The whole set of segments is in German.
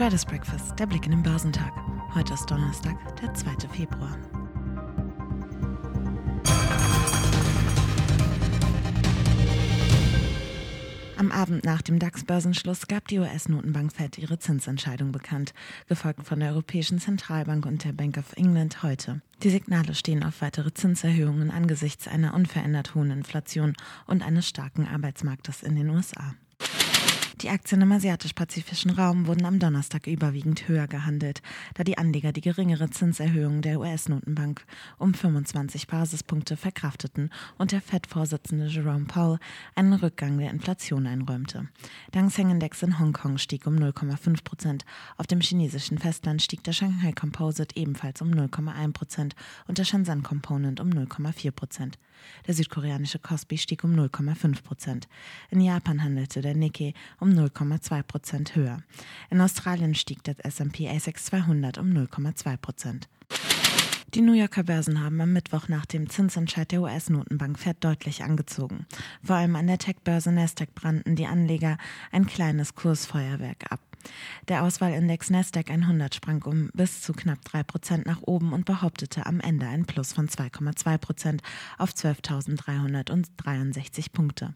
Traders Breakfast, der Blick in den Börsentag. Heute ist Donnerstag, der 2. Februar. Am Abend nach dem DAX-Börsenschluss gab die US-Notenbank Fed ihre Zinsentscheidung bekannt, gefolgt von der Europäischen Zentralbank und der Bank of England heute. Die Signale stehen auf weitere Zinserhöhungen angesichts einer unverändert hohen Inflation und eines starken Arbeitsmarktes in den USA. Die Aktien im asiatisch-pazifischen Raum wurden am Donnerstag überwiegend höher gehandelt, da die Anleger die geringere Zinserhöhung der US-Notenbank um 25 Basispunkte verkrafteten und der Fed-Vorsitzende Jerome Powell einen Rückgang der Inflation einräumte. Der Hang-Index in Hongkong stieg um 0,5 Prozent, auf dem chinesischen Festland stieg der Shanghai Composite ebenfalls um 0,1 Prozent und der Shenzhen Component um 0,4 Prozent. Der südkoreanische Kospi stieg um 0,5 Prozent. In Japan handelte der Nikkei um 0,2 Prozent höher. In Australien stieg der S&P ASX 200 um 0,2 Prozent. Die New Yorker Börsen haben am Mittwoch nach dem Zinsentscheid der US-Notenbank Fed deutlich angezogen. Vor allem an der Tech-Börse Nasdaq brannten die Anleger ein kleines Kursfeuerwerk ab. Der Auswahlindex Nasdaq 100 sprang um bis zu knapp 3 Prozent nach oben und behauptete am Ende ein Plus von 2,2 Prozent auf 12.363 Punkte.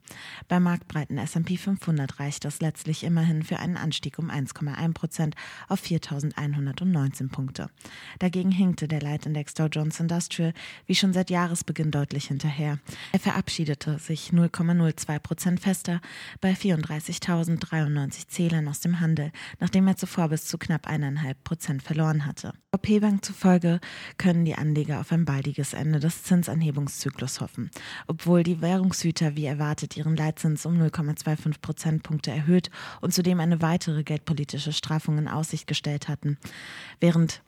Beim marktbreiten S&P 500 reicht das letztlich immerhin für einen Anstieg um 1,1 Prozent auf 4.119 Punkte. Dagegen hinkte der Leitindex Dow Jones Industrial wie schon seit Jahresbeginn deutlich hinterher. Er verabschiedete sich 0,02 Prozent fester bei 34.093 Zählern aus dem Handel nachdem er zuvor bis zu knapp eineinhalb Prozent verloren hatte. OP Bank zufolge können die Anleger auf ein baldiges Ende des Zinsanhebungszyklus hoffen. Obwohl die Währungshüter wie erwartet ihren Leitzins um 0,25 Prozentpunkte erhöht und zudem eine weitere geldpolitische Straffung in Aussicht gestellt hatten, während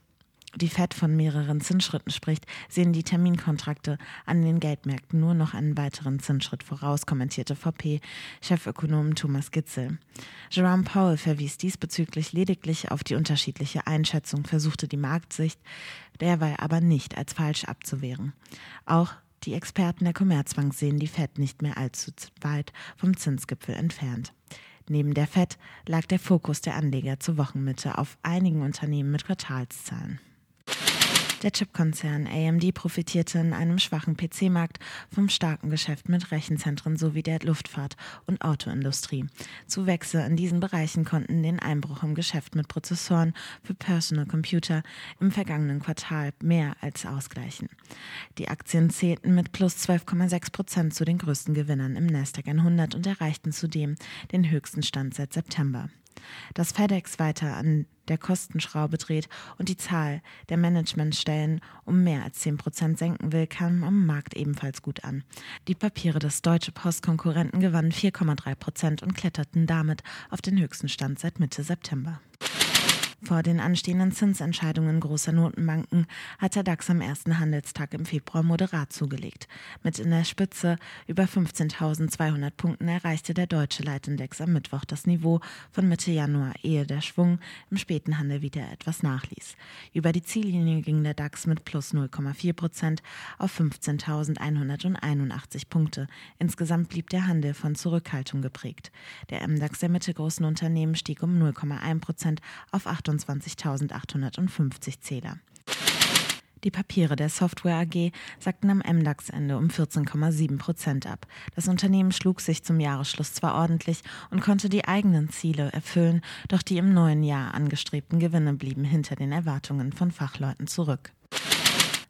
die Fed von mehreren Zinsschritten spricht, sehen die Terminkontrakte an den Geldmärkten nur noch einen weiteren Zinsschritt voraus, kommentierte VP-Chefökonom Thomas Gitzel. Jerome Powell verwies diesbezüglich lediglich auf die unterschiedliche Einschätzung, versuchte die Marktsicht derweil aber nicht als falsch abzuwehren. Auch die Experten der Commerzbank sehen die Fed nicht mehr allzu weit vom Zinsgipfel entfernt. Neben der Fed lag der Fokus der Anleger zur Wochenmitte auf einigen Unternehmen mit Quartalszahlen. Der Chipkonzern AMD profitierte in einem schwachen PC-Markt vom starken Geschäft mit Rechenzentren sowie der Luftfahrt- und Autoindustrie. Zuwächse in diesen Bereichen konnten den Einbruch im Geschäft mit Prozessoren für Personal Computer im vergangenen Quartal mehr als ausgleichen. Die Aktien zählten mit plus 12,6 Prozent zu den größten Gewinnern im Nasdaq 100 und erreichten zudem den höchsten Stand seit September. Dass FedEx weiter an der Kostenschraube dreht und die Zahl der Managementstellen um mehr als 10 Prozent senken will, kam am Markt ebenfalls gut an. Die Papiere des Deutsche Post-Konkurrenten gewannen 4,3 Prozent und kletterten damit auf den höchsten Stand seit Mitte September. Vor den anstehenden Zinsentscheidungen großer Notenbanken hat der DAX am ersten Handelstag im Februar moderat zugelegt. Mit in der Spitze über 15.200 Punkten erreichte der deutsche Leitindex am Mittwoch das Niveau von Mitte Januar, ehe der Schwung im späten Handel wieder etwas nachließ. Über die Ziellinie ging der DAX mit plus 0,4 Prozent auf 15.181 Punkte. Insgesamt blieb der Handel von Zurückhaltung geprägt. Der MDAX der mittelgroßen Unternehmen stieg um 0,1 Prozent auf 8 28.850 Zähler. Die Papiere der Software AG sagten am MDAX-Ende um 14,7 Prozent ab. Das Unternehmen schlug sich zum Jahresschluss zwar ordentlich und konnte die eigenen Ziele erfüllen, doch die im neuen Jahr angestrebten Gewinne blieben hinter den Erwartungen von Fachleuten zurück.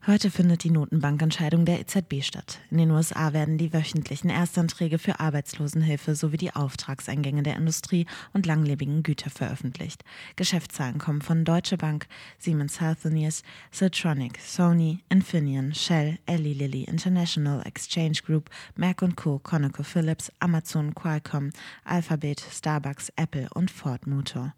Heute findet die Notenbankentscheidung der EZB statt. In den USA werden die wöchentlichen Erstanträge für Arbeitslosenhilfe sowie die Auftragseingänge der Industrie und langlebigen Güter veröffentlicht. Geschäftszahlen kommen von Deutsche Bank, Siemens Healthineers, Siltronic, Sony, Infineon, Shell, Eli Lilly International Exchange Group, Merck Co., ConocoPhillips, Amazon, Qualcomm, Alphabet, Starbucks, Apple und Ford Motor.